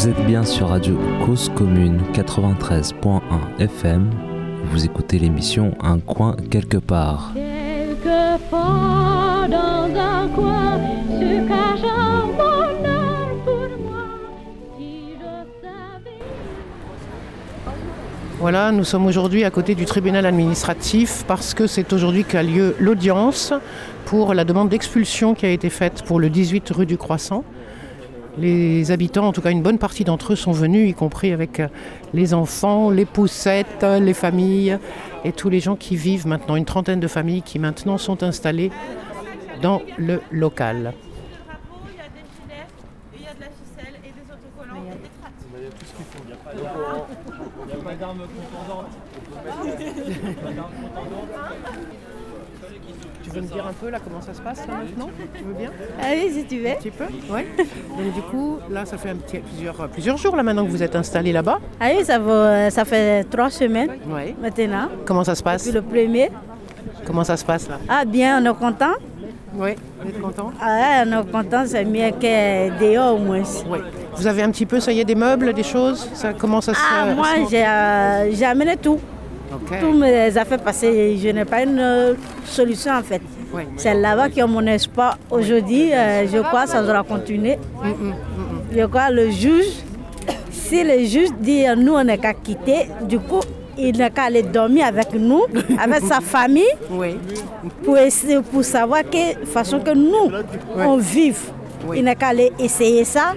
Vous êtes bien sur Radio Cause Commune 93.1 FM. Vous écoutez l'émission Un coin quelque part. Quelque part dans un coin se cache un bonheur pour moi. Si je savais. Voilà, nous sommes aujourd'hui à côté du tribunal administratif parce que c'est aujourd'hui qu'a lieu l'audience pour la demande d'expulsion qui a été faite pour le 18 rue du Croissant. Les habitants, en tout cas une bonne partie d'entre eux, sont venus, y compris avec euh, les enfants, les poussettes, les familles et tous les gens qui vivent maintenant, une trentaine de familles qui maintenant sont installées dans le local. il y a des filets, il y a de la ficelle et des autocollants et des traces. Tu veux me dire un peu là comment ça se passe là maintenant Tu veux bien oui, si tu veux. Un petit peu Oui. Donc du coup, là ça fait un petit, plusieurs, plusieurs jours là maintenant que vous êtes installés là-bas. Ah oui, ça, va, ça fait trois semaines maintenant. Comment ça se passe Puis le premier. Comment ça se passe là Ah bien, on est content. Oui. Vous êtes content Ah ouais, on est content, c'est mieux que dehors au moins. Oui. Vous avez un petit peu, ça y est, des meubles, des choses? Ça, Comment ça se Ah, moi, j'ai euh, j'ai amené tout. Ok. Toutes mes affaires passées, je n'ai pas une euh, solution en fait. Oui. C'est là-bas qui est mon espoir. Aujourd'hui, euh, je crois que ça doit continuer. Je crois le juge, si le juge dit euh, nous on n'est qu'à quitter, du coup, il n'est qu'à aller dormir avec nous, avec sa famille, Oui. pour, essayer- pour savoir que façon que nous, on vive. Il n'a qu'à aller essayer ça.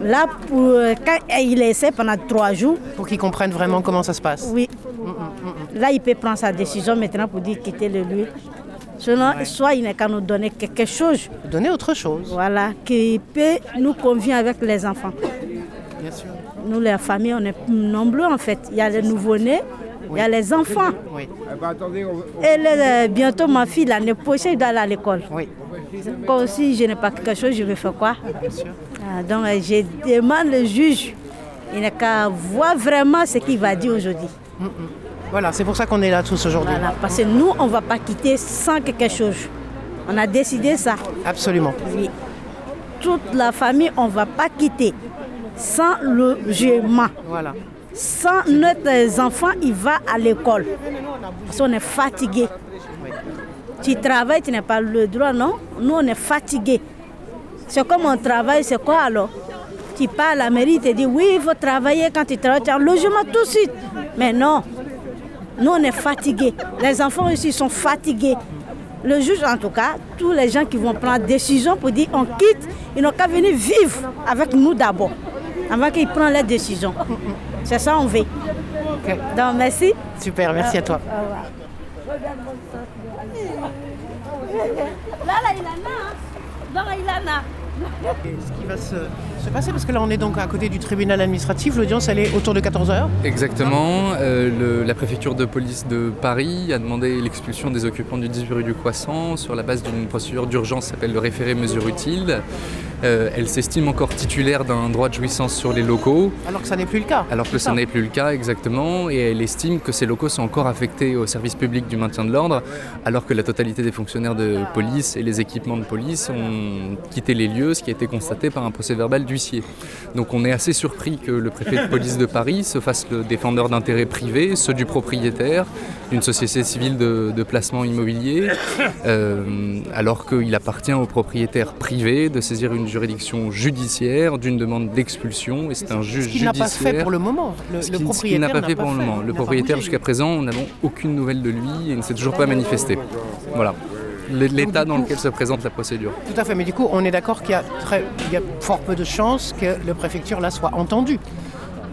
Là, pour, quand il essaie pendant trois jours, Pour qu'ils comprennent vraiment comment ça se passe. oui. Là, il peut prendre sa décision maintenant pour dire quitter le lieu. Sinon, soit il n'a qu'à nous donner quelque chose, Donner autre chose, voilà, qui peut nous convenir avec les enfants. bien sûr. Nous, les familles, on est nombreux en fait. Il y a les nouveau-nés, il y a les enfants. Oui. Et le- bientôt, ma fille, l'année prochaine, elle doit aller à l'école. Oui. Comme si je n'ai pas quelque chose, je vais faire quoi? Bien sûr. Ah, Donc, euh, je demande le juge, il n'a qu'à voir vraiment ce qu'il va dire aujourd'hui. Voilà, c'est pour ça qu'on est là tous aujourd'hui. Voilà, parce que nous, on ne va pas quitter sans quelque chose. On a décidé ça. Absolument. Oui. Toute la famille, on ne va pas quitter sans le logement. Voilà. Sans notre enfant, il va à l'école. Parce qu'on est fatigué. Tu travailles, tu n'as pas le droit, non? Nous, on est fatigué. C'est comme on travaille, c'est quoi alors? Tu pars à la mairie, te dis oui, il faut travailler quand tu travailles, tu as un logement tout de suite. Mais non, nous, on est fatigués. Les enfants ici sont fatigués. Le juge, en tout cas, tous les gens qui vont prendre décision pour dire on quitte, ils n'ont qu'à venir vivre avec nous d'abord, avant qu'ils prennent leurs décisions. C'est ça on veut. Donc, merci. Super, merci à toi. Là, là, Ce qui va se, se passer, parce que là on est donc à côté du tribunal administratif, l'audience elle est autour de 14h. Exactement. Euh, la préfecture de police de Paris a demandé l'expulsion des occupants du 18 rue du Croissant sur la base d'une procédure d'urgence qui s'appelle le référé mesure utile. Euh, elle s'estime encore titulaire d'un droit de jouissance sur les locaux, Alors que ça n'est plus le cas. alors que ça. n'est plus le cas exactement, et elle estime que ces locaux sont encore affectés au service public du maintien de l'ordre, alors que la totalité des fonctionnaires de police et les équipements de police ont quitté les lieux, ce qui a été constaté par un procès verbal d'huissier. Donc on est assez surpris que le préfet de police de Paris se fasse le défendeur d'intérêts privés, ceux du propriétaire, d'une société civile de, de placement immobilier, euh, alors qu'il appartient au propriétaire privé de saisir une juridiction judiciaire d'une demande d'expulsion, et c'est un Ce juge qu'il n'a pas judiciaire. fait pour le moment. Le, Ce ce qu'il propriétaire n'a pas fait pour le moment. Le propriétaire jusqu'à présent, nous n'avons aucune nouvelle de lui et il ne s'est toujours pas manifesté. Voilà. L'état dans lequel se présente la procédure. Tout à fait, mais du coup on est d'accord qu'il y, a très- il y a fort peu de chances que le préfecture là soit entendue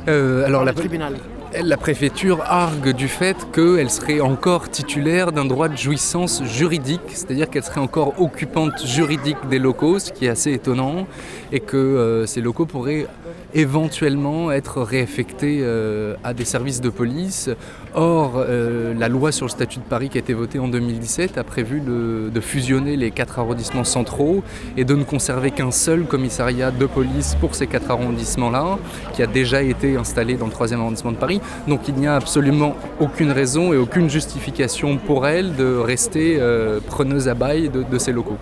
Euh, alors la, le tribunal. La préfecture argue du fait qu'elle serait encore titulaire d'un droit de jouissance juridique, c'est-à-dire qu'elle serait encore occupante juridique des locaux, ce qui est assez étonnant, et que euh, ces locaux pourraient éventuellement être réaffectés euh, à des services de police. Or, euh, la loi sur le statut de Paris qui a été votée en 2017 a prévu de, fusionner les quatre arrondissements centraux et de ne conserver qu'un seul commissariat de police pour ces quatre arrondissements-là, qui a déjà été installé dans le troisième arrondissement de Paris. Donc il n'y a absolument aucune raison et aucune justification pour elle de rester euh, preneuse à bail de ces locaux.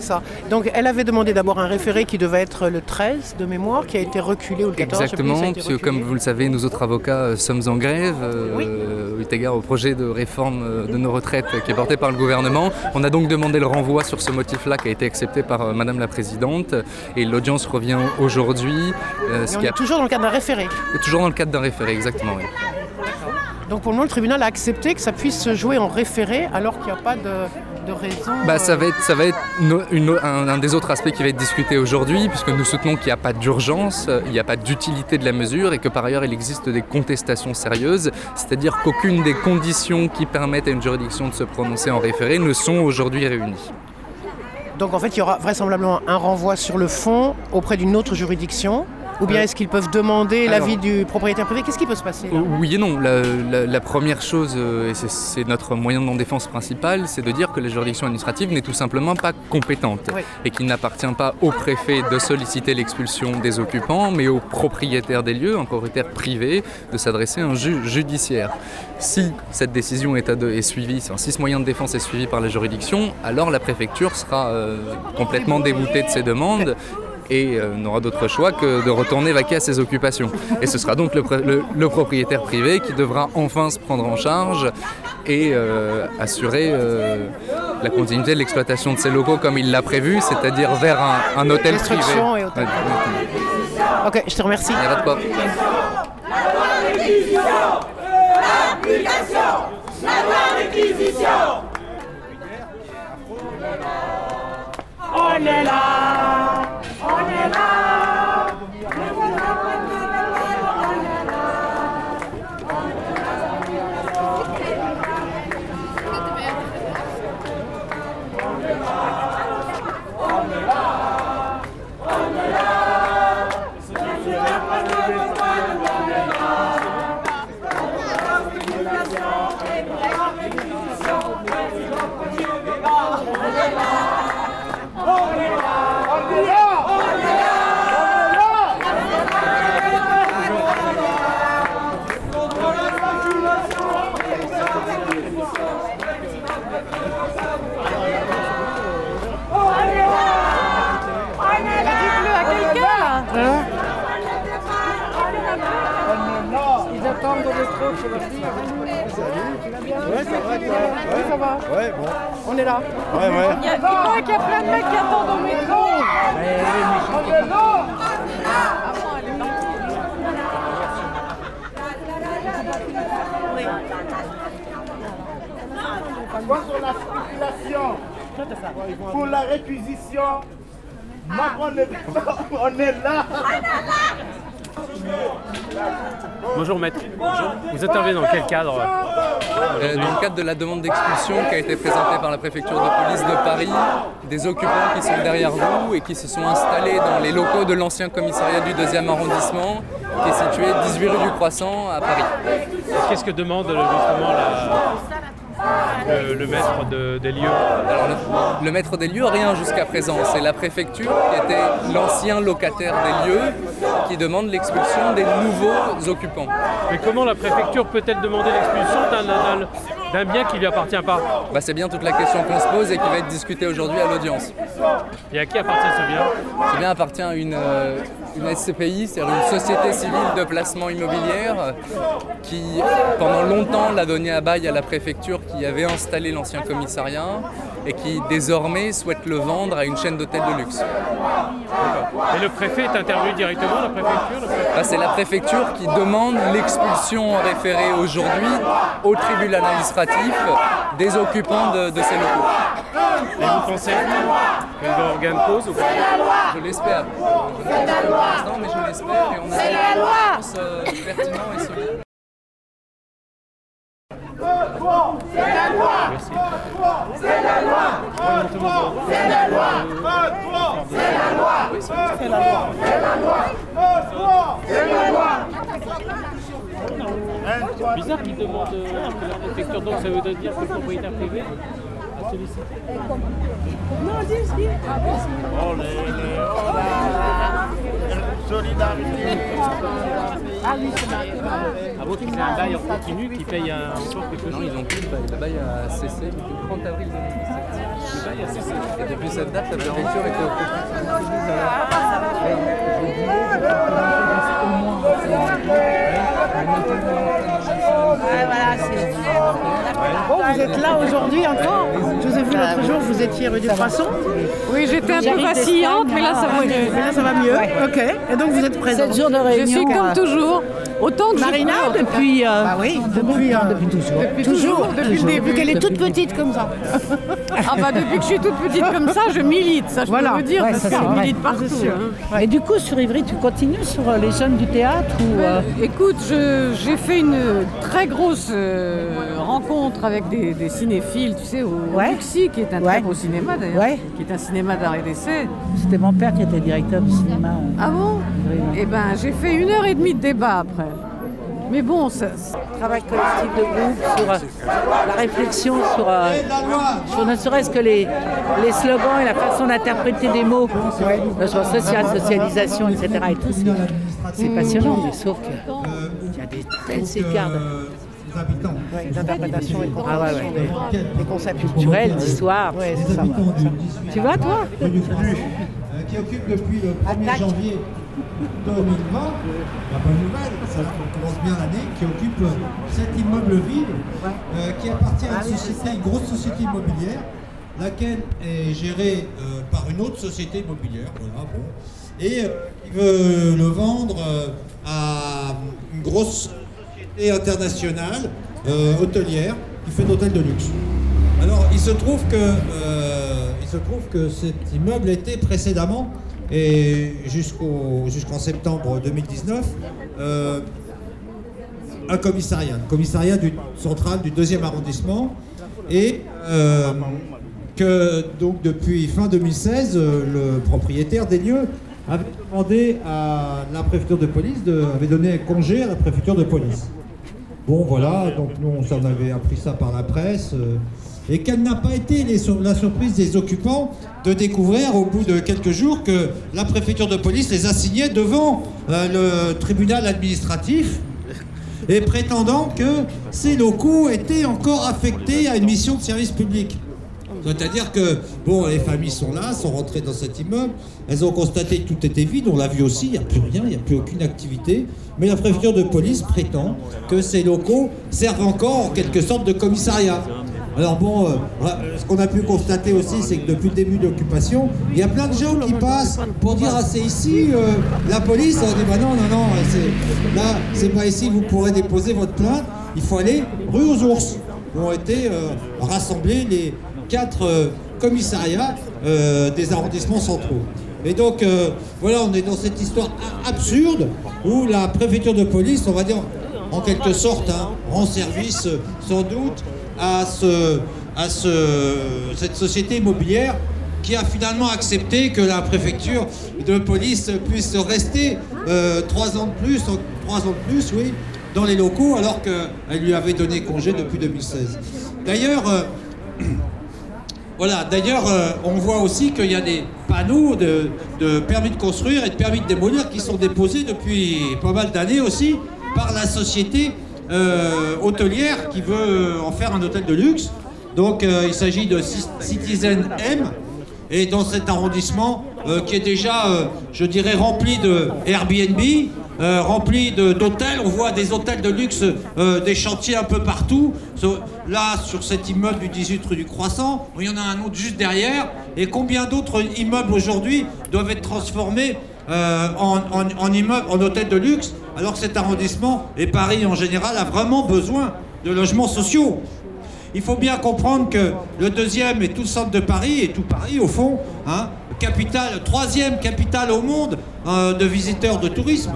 C'est ça. Donc elle avait demandé d'abord un référé qui devait être le 13 de mémoire, qui a été reculé ou le 14. je sais plus, ça a Exactement, puisque comme vous le savez, nous autres avocats euh, sommes en grève, euh, eu égard au projet de réforme euh, de nos retraites qui est porté par le gouvernement. On a donc demandé le renvoi sur ce motif-là qui a été accepté par euh, Madame la Présidente et l'audience revient aujourd'hui, Mais ce on qui est a- toujours dans le cadre d'un référé. toujours dans le cadre d'un référé, exactement. oui. Donc pour le moment, le tribunal a accepté que ça puisse se jouer en référé alors qu'il n'y a pas de, de raison. Bah, ça euh, va être, ça va être une un, un des autres aspects qui va être discuté aujourd'hui, puisque nous soutenons qu'il n'y a pas d'urgence, il n'y a pas d'utilité de la mesure et que par ailleurs il existe des contestations sérieuses, c'est-à-dire qu'aucune des conditions qui permettent à une juridiction de se prononcer en référé ne sont aujourd'hui réunies. Donc en fait, il y aura vraisemblablement un renvoi sur le fond auprès d'une autre juridiction. Ou bien Euh, est-ce qu'ils peuvent demander l'avis du propriétaire privé? Qu'est-ce qui peut se passer Oui et non. La, la- la première chose, euh, et c'est- notre moyen de non-défense principal, c'est de dire que la juridiction administrative n'est tout simplement pas compétente Oui. et qu'il n'appartient pas au préfet de solliciter l'expulsion des occupants, mais au propriétaire des lieux, un propriétaire privé, de s'adresser à un juge judiciaire. Si cette décision est, suivie, enfin, si ce moyen de défense est suivi par la juridiction, alors la préfecture sera euh, complètement déboutée de ses demandes et euh, n'aura d'autre choix que de retourner vaquer à ses occupations. Et ce sera donc le, pr- le- le propriétaire privé qui devra enfin se prendre en charge et euh, assurer euh, la continuité de l'exploitation de ses locaux comme il l'a prévu, c'est-à-dire vers un, un hôtel privé. Et hôtel Ok, je te remercie. il n'y a pas Hello. De quoi. On est là. Il y a, il paraît y a plein de mecs qui attendent au métro. Quoi sur la spéculation Pour la réquisition Macron, on est, on est là Bonjour maître. Vous intervenez dans quel cadre Euh, dans le cadre de la demande d'expulsion qui a été présentée par la préfecture de police de Paris, des occupants qui sont derrière vous et qui se sont installés dans les locaux de l'ancien commissariat du 2e arrondissement, qui est situé 18 rue du Croissant à Paris. Qu'est-ce que demande justement la- le, le maître de- des lieux Alors, le, le maître des lieux, rien jusqu'à présent. C'est la préfecture qui était l'ancien locataire des lieux qui demande l'expulsion des nouveaux occupants. Mais comment la préfecture peut-elle demander l'expulsion d'un- d'un- bien qui lui appartient pas Bah, c'est bien toute la question qu'on se pose et qui va être discutée aujourd'hui à l'audience. Et à qui appartient ce bien? Ce bien appartient à une, euh, une SCPI, c'est-à-dire une société civile de placement immobilière, qui pendant longtemps l'a donné à bail à la préfecture qui avait installé l'ancien commissariat et qui désormais souhaite le vendre à une chaîne d'hôtels de luxe. Et le préfet est intervenu directement, la préfecture préfet Bah, c'est la préfecture qui demande l'expulsion en référé aujourd'hui au tribunal administratif des occupants de, de ces locaux. Et vous pensez qu'elle va organe cause ou pas? Je l'espère. Je l'instant, mais je l'espère et on a des réponses euh, pertinents et solides. Bizarre qu'il demande euh, la préfecture, donc ça veut dire que le propriétaire privé a sollicité. Oh, les- les- oh là là. Solidarité. Ah, bon, c'est un bail en continu qui paye un, encore quelque Non, ils ont plus le bail. Le bail a cessé depuis le 30 avril 2017. Le bail a cessé. Et depuis cette date, la préfecture était occupée. Bon, vous êtes là aujourd'hui encore Je vous ai vu l'autre jour, vous étiez rue du Croissant. Oui, j'étais un peu vacillante, mais là ça va mieux. Mais là, ça va mieux. Ok. Et donc, vous êtes présente. Sept jours de Je suis comme toujours, autant que Marina, je depuis. Bah oui, depuis, euh, depuis toujours. Depuis toujours, depuis le début. qu'elle est toute petite comme ça. Ah bah depuis que je suis toute petite comme ça, je milite, ça je Voilà. peux vous dire, Ouais, parce que c'est je milite Ah, partout. sûr. hein. Et du coup, sur Ivry, tu continues sur euh, les jeunes du théâtre ou euh, Écoute, je- j'ai fait une très grosse euh, rencontre avec des, des cinéphiles, tu sais, au Ouais. Luxi, qui est un Ouais. très beau cinéma d'ailleurs, Ouais. qui est un cinéma d'art et d'essai. c'était mon père qui était directeur du cinéma euh, Ah bon. Eh ben, j'ai fait une heure et demie de débat après. Mais bon, ça, Travail collectif de groupe sur euh, la réflexion sur, euh, sur ne serait-ce que les, les slogans et la façon d'interpréter des mots, le choix social, socialisation, etc. Et tout, c'est- passionnant, mais sauf qu'il y a des tels écarts de- habitants. Ouais, L'interprétation et Ah ouais, ouais. des concepts culturels, d'histoire. Ouais, c'est ça. habitants du 18 Tu vois, toi euh, qui occupe depuis le 1er janvier 2020, la bonne nouvelle, ça commence bien l'année, qui occupe cet immeuble vide, euh, qui appartient à une société, une grosse société immobilière, laquelle est gérée euh, par une autre société immobilière, voilà, bon, et euh, il veut le vendre à une grosse société internationale, euh, hôtelière, qui fait d'hôtels de luxe. Alors, il se trouve que, euh, il se trouve que cet immeuble était précédemment, et jusqu'au, jusqu'en septembre 2019, euh, un commissariat, un commissariat du, central du deuxième arrondissement, et que donc depuis fin 2016, euh, le propriétaire des lieux avait demandé à la préfecture de police, de, avait donné congé à la préfecture de police. Bon, voilà, donc nous, on s'en avait appris ça par la presse. euh, et quelle n'a pas été la surprise des occupants de découvrir au bout de quelques jours que la préfecture de police les assignait devant euh, le tribunal administratif et prétendant que ces locaux étaient encore affectés à une mission de service public. C'est-à-dire que, bon, les familles sont là, sont rentrées dans cet immeuble, elles ont constaté que tout était vide, on l'a vu aussi, il n'y a plus rien, il n'y a plus aucune activité, mais la préfecture de police prétend que ces locaux servent encore en quelque sorte de commissariat. Alors bon, euh, ce qu'on a pu constater aussi, c'est que depuis le début de l'occupation, il y a plein de gens qui passent pour dire ah c'est ici euh, la police. On dit bah non non non, là c'est pas ici. Vous pourrez déposer votre plainte. Il faut aller rue aux ours où ont été euh, rassemblés les quatre euh, commissariats euh, des arrondissements centraux. Et donc euh, voilà, on est dans cette histoire absurde où la préfecture de police, on va dire en quelque sorte, hein, rend service sans doute à, ce, à ce, cette société immobilière qui a finalement accepté que la préfecture de police puisse rester trois ans de plus, trois ans de plus, oui, dans les locaux, alors qu'elle lui avait donné congé depuis 2016. D'ailleurs, voilà, d'ailleurs, euh, on voit aussi qu'il y a des panneaux de, de permis de construire et de permis de démolir qui sont déposés depuis pas mal d'années aussi par la société euh, hôtelière qui veut en faire un hôtel de luxe. Donc euh, il s'agit de Ci- Citizen M. Et dans cet arrondissement euh, qui est déjà, euh, je dirais, rempli de Airbnb, euh, rempli d'hôtels, on voit des hôtels de luxe, euh, des chantiers un peu partout. Là, sur cet immeuble du 18 rue du Croissant, il y en a un autre juste derrière. Et combien d'autres immeubles aujourd'hui doivent être transformés euh, en, en, immeubles, en hôtels de luxe, alors que cet arrondissement, et Paris en général, a vraiment besoin de logements sociaux? Il faut bien comprendre que le deuxième est tout le centre de Paris, et tout Paris au fond, hein, capitale, troisième capitale au monde de visiteurs de tourisme.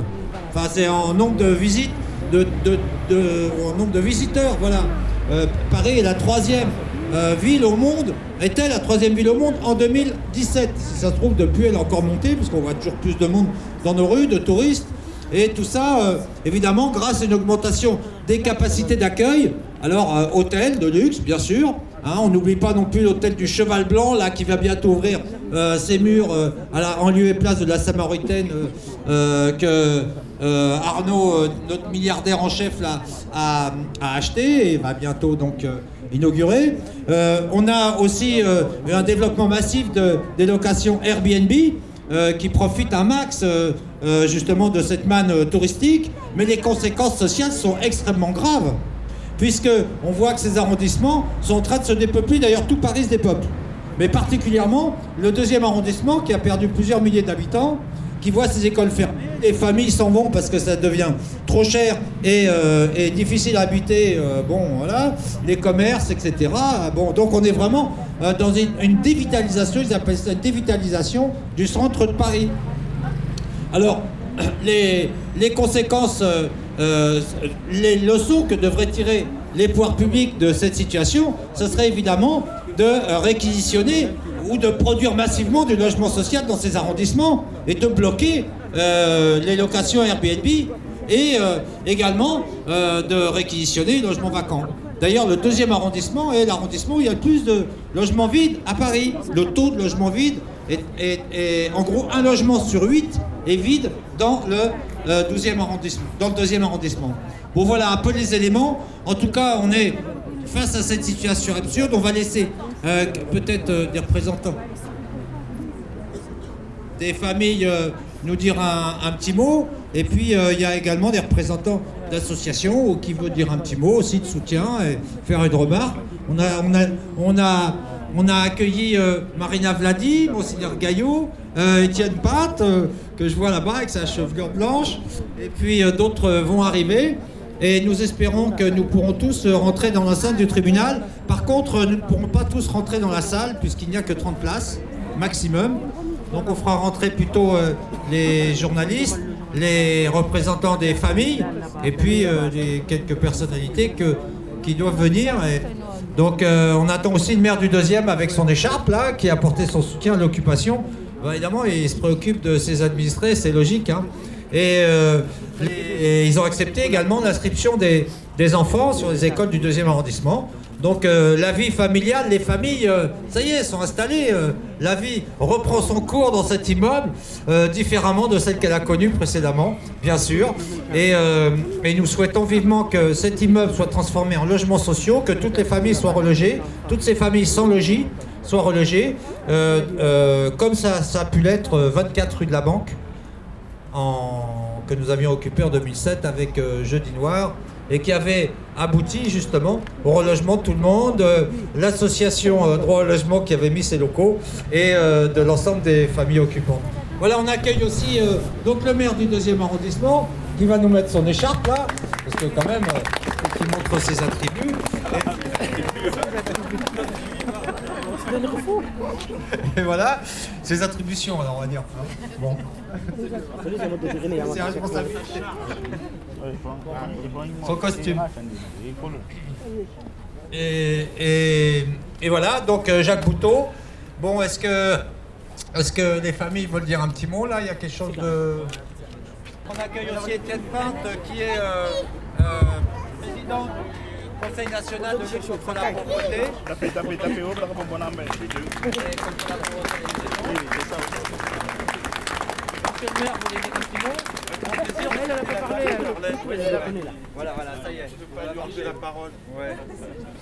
Enfin, c'est en nombre de visites, en nombre de visiteurs, voilà. Euh, Paris est la troisième euh, ville au monde, était la troisième ville au monde en 2017. Si ça se trouve, depuis, elle a encore monté, puisqu'on voit toujours plus de monde dans nos rues, de touristes. Et tout ça, euh, évidemment, grâce à une augmentation des capacités d'accueil. Alors, hôtel de luxe, bien sûr. hein, on n'oublie pas non plus l'hôtel du Cheval Blanc, là, qui va bientôt ouvrir ces murs euh, à la- en lieu et place de la Samaritaine euh, euh, que euh, Arnaud, euh, notre milliardaire en chef, a, acheté et va bientôt donc euh, inaugurer. Euh, on a aussi euh, un développement massif de, des locations Airbnb euh, qui profitent un max euh, euh, justement de cette manne euh, touristique, mais les conséquences sociales sont extrêmement graves puisque on voit que ces arrondissements sont en train de se dépeupler, d'ailleurs tout Paris se dépeuple. Mais particulièrement le deuxième arrondissement qui a perdu plusieurs milliers d'habitants, qui voit ses écoles fermées, les familles s'en vont parce que ça devient trop cher et, euh, difficile à habiter, euh, bon voilà, les commerces, etc. Bon, donc on est vraiment euh, dans une, dévitalisation, ils appellent ça une dévitalisation du centre de Paris. Alors, les, les conséquences, les leçons que devraient tirer les pouvoirs publics de cette situation, ce serait évidemment de réquisitionner ou de produire massivement du logement social dans ces arrondissements et de bloquer euh, les locations Airbnb et euh, également euh, de réquisitionner les logements vacants. D'ailleurs, le deuxième arrondissement est l'arrondissement où il y a le plus de logements vides à Paris. Le taux de logements vides est, en gros un logement sur huit est vide dans le 12e arrondissement, dans le deuxième arrondissement. Bon, voilà un peu les éléments. En tout cas, on est face à cette situation absurde. On va laisser euh, peut-être euh, des représentants des familles euh, nous dire un, petit mot. Et puis, il y a également des représentants d'associations qui veut dire un petit mot aussi de soutien et faire une remarque. On a, accueilli Marina Vladi, Monseigneur Gaillot, Étienne Pat, que je vois là-bas avec sa chevelure blanche. Et puis, d'autres vont arriver. Et nous espérons que nous pourrons tous rentrer dans la salle du tribunal. Par contre, nous ne pourrons pas tous rentrer dans la salle puisqu'il n'y a que 30 places maximum. Donc on fera rentrer plutôt euh, les journalistes, les représentants des familles et puis euh, quelques personnalités qui doivent venir. Donc euh, on attend aussi le maire du deuxième avec son écharpe là, qui a apporté son soutien à l'occupation. Bah, évidemment, il se préoccupe de ses administrés, c'est logique. hein. Et, euh, et ils ont accepté également l'inscription des, enfants sur les écoles du deuxième arrondissement. Donc euh, la vie familiale, les familles, euh, ça y est, sont installées. la vie reprend son cours dans cet immeuble, différemment de celle qu'elle a connue précédemment, bien sûr. Et, nous souhaitons vivement que cet immeuble soit transformé en logements sociaux, que toutes les familles soient relogées, toutes ces familles sans logis soient relogées, comme ça, ça a pu l'être euh, 24 rue de la Banque que nous avions occupé en 2007 avec euh, Jeudi Noir et qui avait abouti justement au relogement de tout le monde, euh, l'association euh, Droit au logement qui avait mis ses locaux et de l'ensemble des familles occupantes. Voilà, on accueille aussi donc le maire du deuxième arrondissement qui va nous mettre son écharpe là, parce que quand même, qu'il montre ses attributs. voilà, ses attributions, alors on va dire. hein. Bon. C'est un responsable. Son costume. Et, et- et voilà, donc euh, Jacques Bouteau. Bon, est-ce que, est que les familles veulent dire un petit mot là? Il y a quelque chose de. On accueille aussi Étienne Pinte qui est euh, euh, président du Conseil national de lutte contre la pauvreté. Monsieur le maire, vous voulez dire un petit mot Grand plaisir, elle, elle a pas parlé, elle. Voilà, voilà, ça y est. Je ne pas lui la parole. Ouais,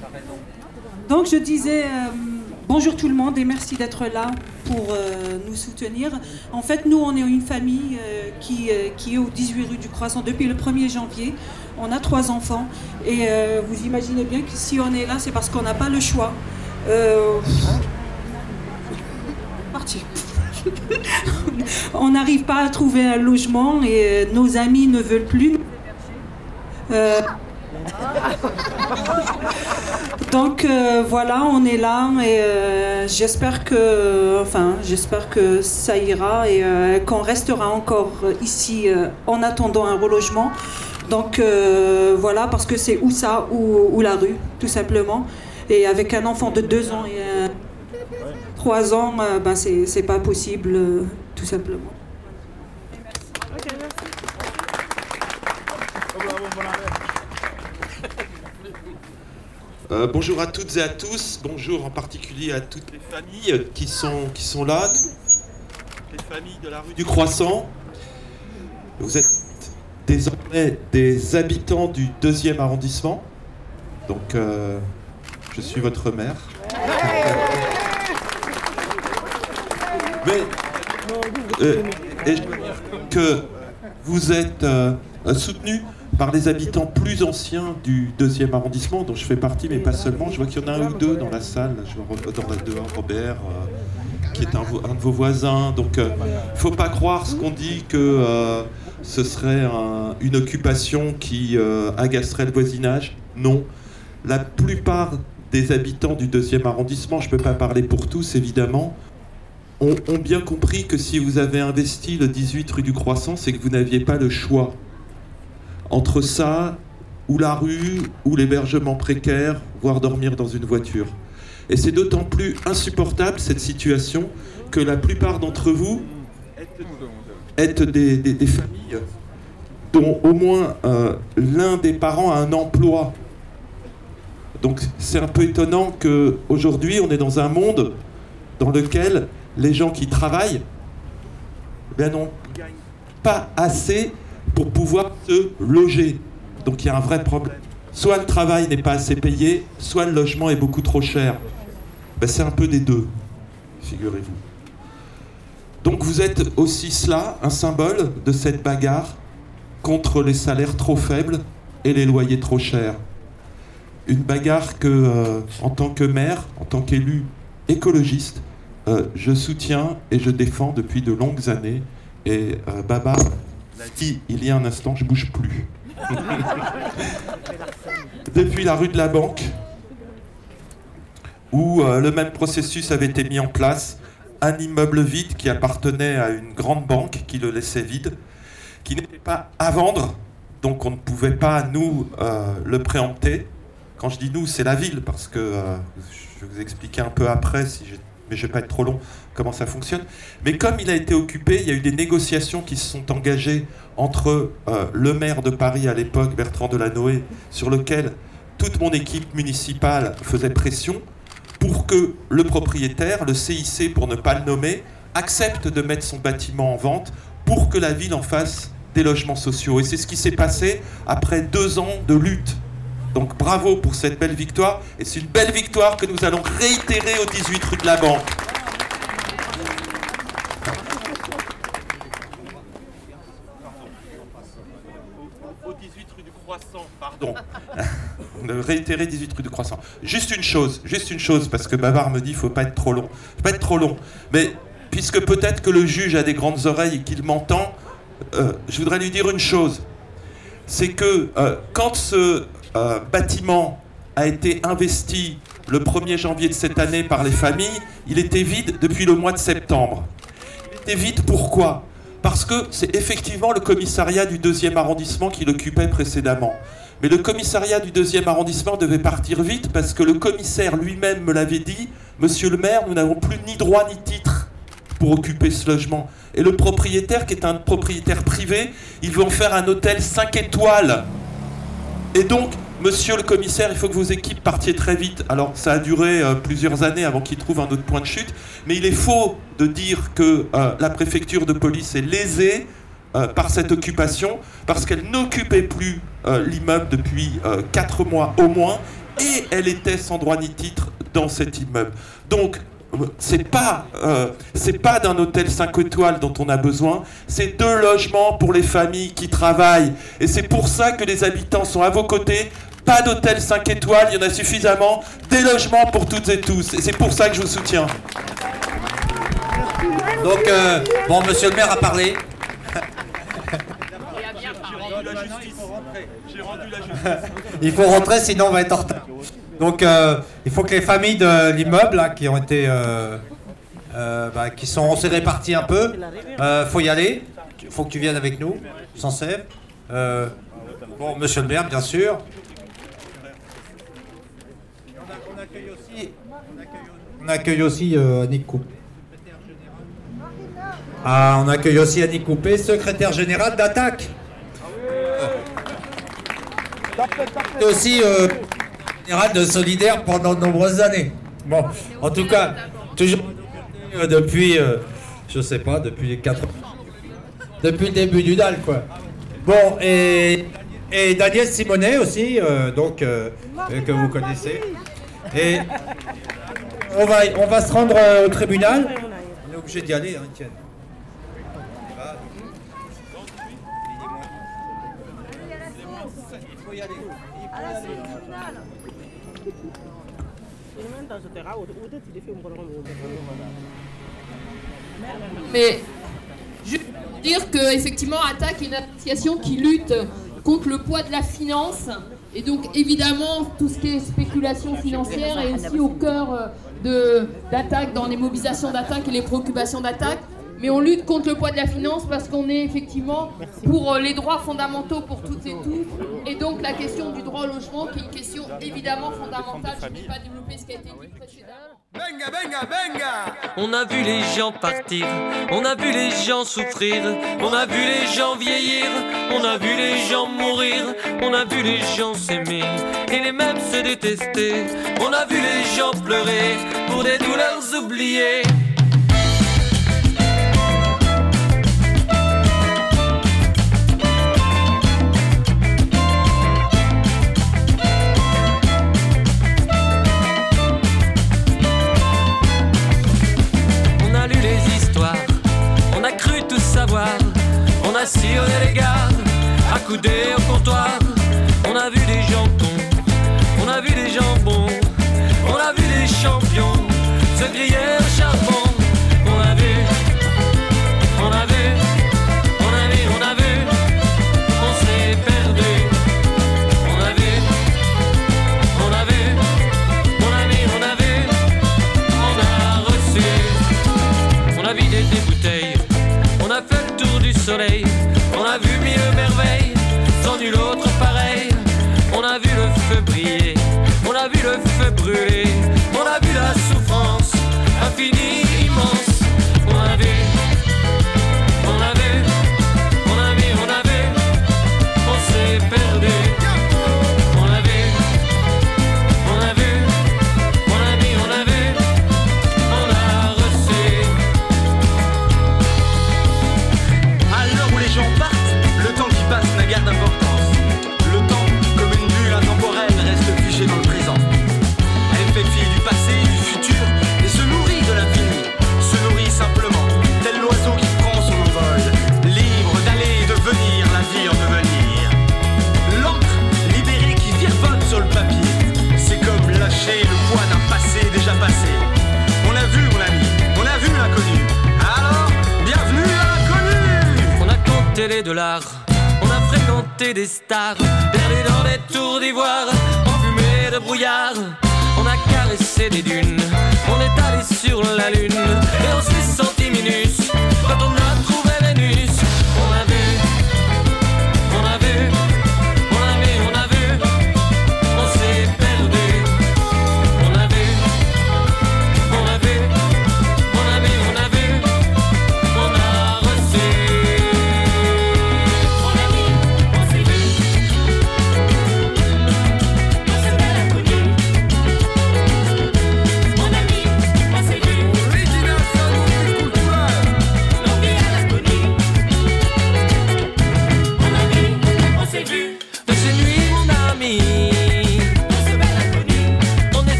t'as raison. Donc je disais euh, bonjour tout le monde et merci d'être là pour euh, nous soutenir. En fait, nous, on est une famille euh, qui, euh, qui est au 18 rue du Croissant depuis le 1er janvier. On a trois enfants et vous imaginez bien que si on est là, c'est parce qu'on n'a pas le choix. On n'arrive pas à trouver un logement et nos amis ne veulent plus. Donc euh, voilà, on est là et euh, j'espère que, enfin, j'espère que ça ira et euh, qu'on restera encore ici en attendant un relogement. Donc voilà, parce que c'est ou ça ou, la rue, tout simplement. Et avec un enfant de 2 ans et euh, 3 ans, ben c'est pas possible, tout simplement. Euh, bonjour à toutes et à tous, bonjour en particulier à toutes les familles qui sont, qui sont là, les familles de la rue du Croissant. Vous êtes désormais des habitants du deuxième arrondissement, donc euh, je suis votre maire. Mais euh, et je veux dire que vous êtes euh, soutenu par les habitants plus anciens du deuxième arrondissement, dont je fais partie, mais pas seulement. Je vois qu'il y en a un ou deux dans la salle. Je vois dans dehors Robert, euh, qui est un, de vos voisins. Donc, ne faut pas croire ce qu'on dit que euh, ce serait un- une occupation qui euh, agacerait le voisinage. Non. La plupart des habitants du deuxième arrondissement, je ne peux pas parler pour tous évidemment, ont, ont bien compris que si vous avez investi le 18 rue du Croissant, c'est que vous n'aviez pas le choix entre ça ou la rue ou l'hébergement précaire, voire dormir dans une voiture. Et c'est d'autant plus insupportable cette situation que la plupart d'entre vous êtes des, familles dont au moins euh, l'un des parents a un emploi. Donc c'est un peu étonnant qu'aujourd'hui on est dans un monde dans lequel les gens qui travaillent eh n'ont pas assez pour pouvoir se loger. Donc il y a un vrai problème. Soit le travail n'est pas assez payé, soit le logement est beaucoup trop cher. Ben, c'est un peu des deux, figurez-vous. Donc vous êtes aussi cela, un symbole de cette bagarre contre les salaires trop faibles et les loyers trop chers. Une bagarre que, euh, en tant que maire, en tant qu'élu écologiste, euh, je soutiens et je défends depuis de longues années. Et euh, Babar dit il y a un instant, je bouge plus. depuis la rue de la Banque, où euh, le même processus avait été mis en place, un immeuble vide qui appartenait à une grande banque qui le laissait vide, qui n'était pas à vendre, donc on ne pouvait pas, nous, euh, le préempter. Quand je dis nous, c'est la ville, parce que euh, je vais vous expliquer un peu après, si j'ai- mais je ne vais pas être trop long, comment ça fonctionne. Mais comme il a été occupé, il y a eu des négociations qui se sont engagées entre euh, le maire de Paris à l'époque, Bertrand Delanoë, sur lequel toute mon équipe municipale faisait pression pour que le propriétaire, le CIC pour ne pas le nommer, accepte de mettre son bâtiment en vente pour que la ville en fasse des logements sociaux. Et c'est ce qui s'est passé après deux ans de lutte. Donc bravo pour cette belle victoire. Et c'est une belle victoire que nous allons réitérer au 18 rue de la Banque. Au 18 rue du Croissant, pardon. Réitérer 18 rue du Croissant. Juste une chose, juste une chose, parce que Bavard me dit qu'il faut pas être trop long. Faut pas être trop long. Mais puisque peut-être que le juge a des grandes oreilles et qu'il m'entend, euh, je voudrais lui dire une chose. C'est que euh, quand ce bâtiment a été investi le 1er janvier de cette année par les familles, il était vide depuis le mois de septembre. Il était vide pourquoi? Parce que c'est effectivement le commissariat du deuxième arrondissement qui l'occupait précédemment. Mais le commissariat du deuxième arrondissement devait partir vite parce que le commissaire lui-même me l'avait dit, Monsieur le maire, nous n'avons plus ni droit ni titre pour occuper ce logement. Et le propriétaire, qui est un propriétaire privé, il veut en faire un hôtel 5 étoiles. Et donc, monsieur le commissaire, il faut que vos équipes partiez très vite. Alors, ça a duré euh, plusieurs années avant qu'ils trouvent un autre point de chute. Mais il est faux de dire que euh, la préfecture de police est lésée euh, par cette occupation, parce qu'elle n'occupait plus l'immeuble depuis 4 mois au moins, et elle était sans droit ni titre dans cet immeuble. Donc, c'est pas, euh, c'est pas d'un hôtel 5 étoiles dont on a besoin, c'est deux logements pour les familles qui travaillent. Et c'est pour ça que les habitants sont à vos côtés. Pas d'hôtel 5 étoiles, il y en a suffisamment. Des logements pour toutes et tous. Et c'est pour ça que je vous soutiens. Donc, euh, bon, monsieur le maire a parlé. Il faut rentrer, sinon on va être en retard. Donc, euh, il faut que les familles de l'immeuble, qui ont été, euh, euh, bah, qui sont, on s'est répartis un peu. Euh, faut y aller. Il faut que tu viennes avec nous, sans bon, monsieur le maire, bien sûr. On accueille aussi euh, Annick Coupé. Ah, on accueille aussi Annick Coupé, secrétaire générale d'Attaque. Et aussi général de Solidaire pendant de nombreuses années. Bon, en tout cas, toujours depuis, euh, je sais pas, depuis les 4 Depuis le début du DAL, quoi. Bon, et, et Daniel Simonet aussi, euh, donc, euh, euh, que vous connaissez. Et on va, on va se rendre au tribunal. On est obligé d'y aller, hein, Étienne. Mais veux dire que effectivement Attaque est une association qui lutte contre le poids de la finance et donc évidemment tout ce qui est spéculation financière est aussi au cœur euh, de d'attaque dans les mobilisations d'attaque et les préoccupations d'attaque. Mais on lutte contre le poids de la finance parce qu'on est effectivement pour euh, les droits fondamentaux pour toutes et tous. Et donc la question du droit au logement qui est une question évidemment fondamentale. Je ne vais pas développer ce qui a été dit précédemment. Venga, venga, venga On a vu les gens partir, on a vu les gens souffrir, on a vu les gens vieillir, on a vu les gens mourir, on a vu les gens s'aimer et les mêmes se détester, on a vu les gens pleurer pour des douleurs oubliées. Les au comptoir, on a vu des cons, on a vu des gens bons, on a vu des champions se griller au charbon, on a vu, on a vu, on a vu, on a vu, on s'est perdu, on a vu, on a vu, on a vu, on a vu, on a reçu. On a vidé des bouteilles, on a fait le tour du soleil, vu le feu brûler,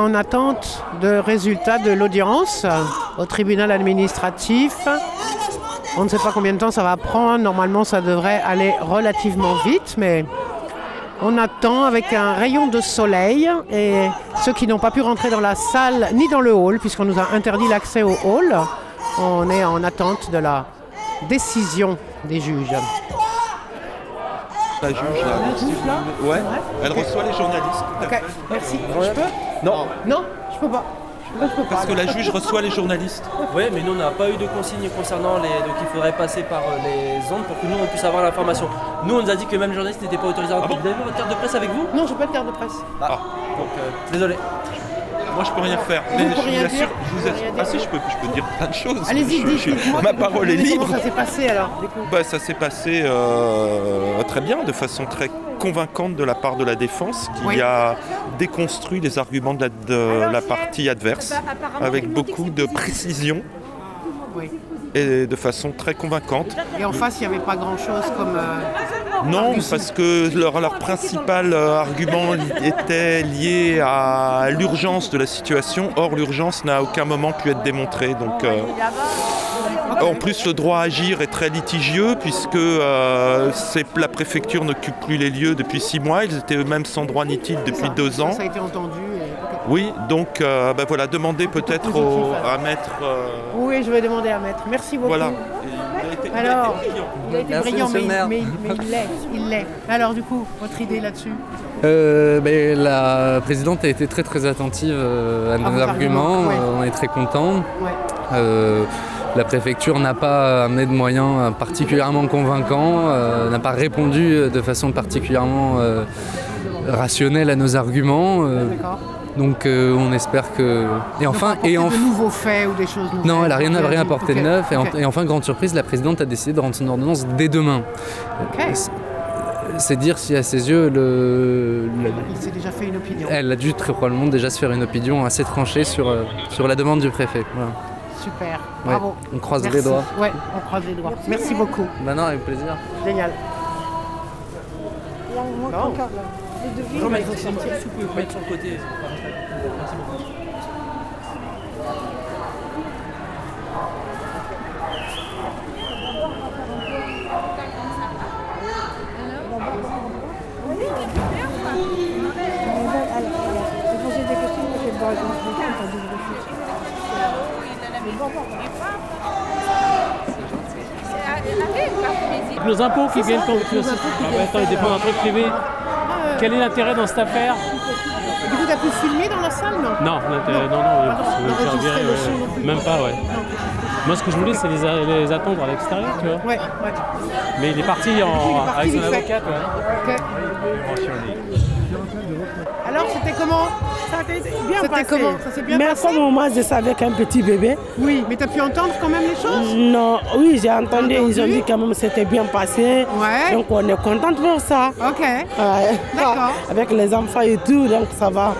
en attente de résultats de l'audience au tribunal administratif. On ne sait pas combien de temps ça va prendre. Normalement, ça devrait aller relativement vite, mais on attend avec un rayon de soleil. Et ceux qui n'ont pas pu rentrer dans la salle ni dans le hall, puisqu'on nous a interdit l'accès au hall, on est en attente de la décision des juges. La juge, là, ouais, elle reçoit les journalistes. Ok, merci. Je peux? Non. Non, je peux pas. Je peux pas. Parce que la juge reçoit les journalistes. Oui, mais nous, on n'a pas eu de consignes concernant les. Donc, il faudrait passer par euh, les ondes pour que nous, on puisse avoir l'information. Nous, on nous a dit que même journaliste n'était pas autorisé à rentrer. Vous avez votre carte de presse avec vous? Non, j'ai pas de carte de presse. Ah, donc, euh, désolé. Moi, je peux rien faire. Mais je rien vous assure, dire je vous assure. Ah si, je peux, je peux dire plein de choses. Allez-y, Je- dites, je- dites-moi. Ma parole est libre. Comment ça s'est passé alors Bah, ça s'est passé euh, très bien, de façon très convaincante de la part de la défense, qui Oui. a déconstruit les arguments de la, de la partie adverse avec beaucoup de précision Oui. et de façon très convaincante. Et en face, il n'y avait pas grand-chose comme. euh, Non, parce que leur, leur principal euh, argument était lié à l'urgence de la situation. Or, l'urgence n'a à aucun moment pu être démontrée. Donc, euh, en plus, le droit à agir est très litigieux puisque euh, la préfecture n'occupe plus les lieux depuis six mois. Ils étaient eux-mêmes sans droit ni titre depuis deux ans. Ça a été entendu. Oui, donc euh, ben voilà, demandez peut-être à maître. euh, Oui, je vais demander à maître. Merci beaucoup. voilà. Alors, il a été Merci, brillant, mais, il l'est. Il l'est. Alors, du coup, votre idée là-dessus Euh, ben, la présidente a été très très attentive euh, à nos vos arguments, ouais. Euh, on est très contents. Ouais. Euh, la préfecture n'a pas amené de moyens particulièrement convaincants, euh, n'a pas répondu de façon particulièrement euh, rationnelle à nos arguments. euh, D'accord. Donc euh, on espère que... Et enfin, et en... de nouveaux faits ou des choses nouvelles non, elle n'a rien, rien apporté de neuf. Et, en- ok. et enfin, grande surprise, la présidente a décidé de rendre son ordonnance dès demain. Ok. C'est- C'est dire si à ses yeux, le, le- Il s'est déjà fait une opinion. elle a dû très probablement déjà se faire une opinion assez tranchée sur, euh, sur la demande du préfet. Voilà. Super. Ouais, Bravo. on croise Merci. les doigts. Ouais, on croise les doigts. Merci beaucoup. Bah non, avec plaisir. Génial. Côté. Merci beaucoup. Nos impôts qui viennent contre le Ah ouais, Attends, ils défendent un truc privé. Quel est l'intérêt dans cette affaire? Du coup, t'as pu filmer dans la salle, non Non, non, non, enregistrer virer, le euh, non même pas, ouais. Moi, ce que je voulais, c'est les, a- les attendre à l'extérieur, tu vois. Ouais, ouais. Mais il est parti, en, Il est parti avec son avocate, ouais. Alors, c'était comment Ça été bien passé. comment Ça s'est bien mais passé comme moi, je savais qu'un petit bébé. Oui, mais tu as pu entendre quand même les choses Non, oui, j'ai entendu. Ils ont dit quand même que c'était bien passé. Ouais. Donc on est content pour ça. Ok. Ouais. D'accord. Avec les enfants et tout, donc ça va.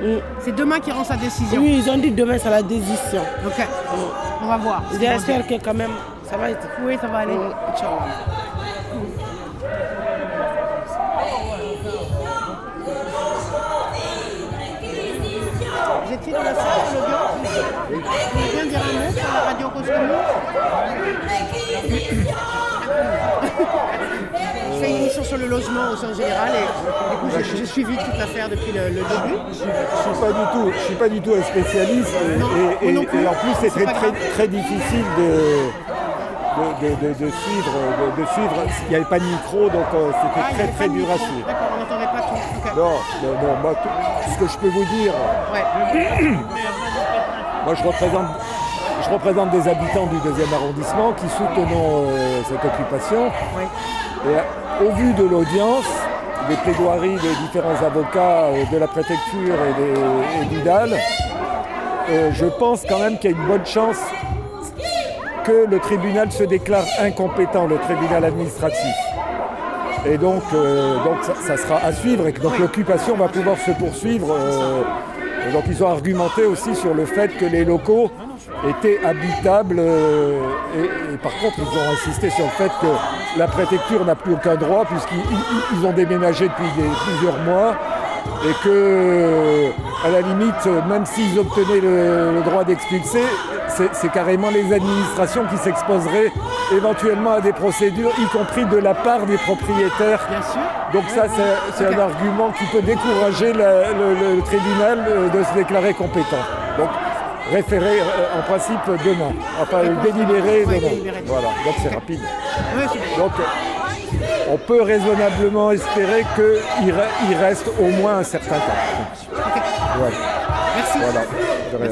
Mm. C'est demain qui rend sa décision. Oui, ils ont dit demain c'est la décision. Ok. On va voir. qu'ils J'espère que quand même ça va être. Oui, ça va aller. Inch'Allah. Sur le logement au sens général et du coup j'ai- j'ai suivi toute l'affaire depuis le, le début. Je suis pas du tout, je suis pas du tout un spécialiste et, et- moi non plus. et en plus c'est très, C'est très, très difficile de, de, de- de- de suivre, de, suivre. Il n'y avait pas de micro donc euh, Ah, c'était y très très dur à suivre. D'accord, on n'entendait pas tout. Non, non, non, moi tout ce que je peux vous dire, Ouais. moi je représente, je représente des habitants du deuxième arrondissement qui soutenons euh, cette occupation. Et au vu de l'audience, des plaidoiries des différents avocats euh, de la préfecture et, des, et du DAL, euh, je pense quand même qu'il y a une bonne chance que le tribunal se déclare incompétent, le tribunal administratif. Et donc, euh, donc ça, ça sera à suivre et que donc l'occupation va pouvoir se poursuivre. euh, et donc ils ont argumenté aussi sur le fait que les locaux étaient habitables euh, et, et par contre ils ont insisté sur le fait que la préfecture n'a plus aucun droit puisqu'ils ils- ils ont déménagé depuis des- plusieurs mois et que, à la limite, même s'ils obtenaient le, le droit d'expulser, c'est carrément les administrations qui s'exposeraient éventuellement à des procédures, y compris de la part des propriétaires. Donc ça, c'est un argument qui peut décourager la- le, le tribunal euh, de se déclarer compétent. Donc référer euh, en principe demain, enfin délibérer demain. Voilà, donc c'est rapide. Donc on peut raisonnablement espérer qu'il re- il reste au moins un certain temps. Ouais. Merci. Voilà. De rien.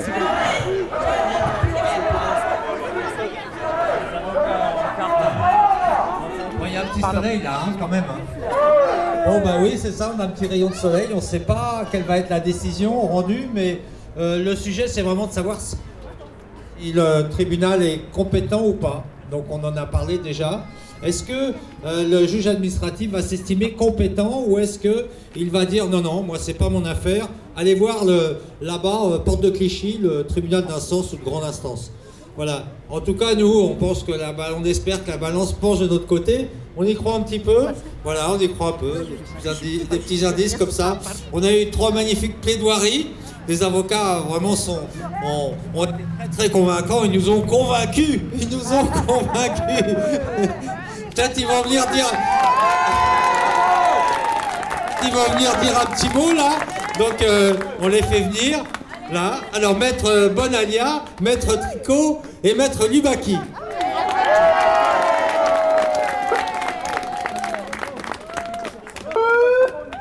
Bon, Il y a un petit soleil là, hein, quand même. hein. Bon, bah oui, c'est ça, on a un petit rayon de soleil. On ne sait pas quelle va être la décision rendue, mais euh, le sujet, c'est vraiment de savoir si le tribunal est compétent ou pas. Donc, on en a parlé déjà. Est-ce que euh, le juge administratif va s'estimer compétent ou est-ce qu'il va dire non, non, moi, c'est pas mon affaire. Allez voir là-bas, euh, porte de Clichy, le tribunal d'instance ou de grande instance. Voilà. En tout cas, nous, on pense que la on espère que la balance penche de notre côté. On y croit un petit peu. Voilà, on y croit un peu. Des petits indices comme ça. On a eu trois magnifiques plaidoiries. Les avocats vraiment sont ont, été très, très convaincants. Ils nous ont convaincus. Ils nous ont convaincus. Peut-être ils vont venir dire. Ils vont venir dire un petit mot là. Donc euh, on les fait venir. Là. Alors maître euh, Bonalia, maître Tricot et maître Lubaki.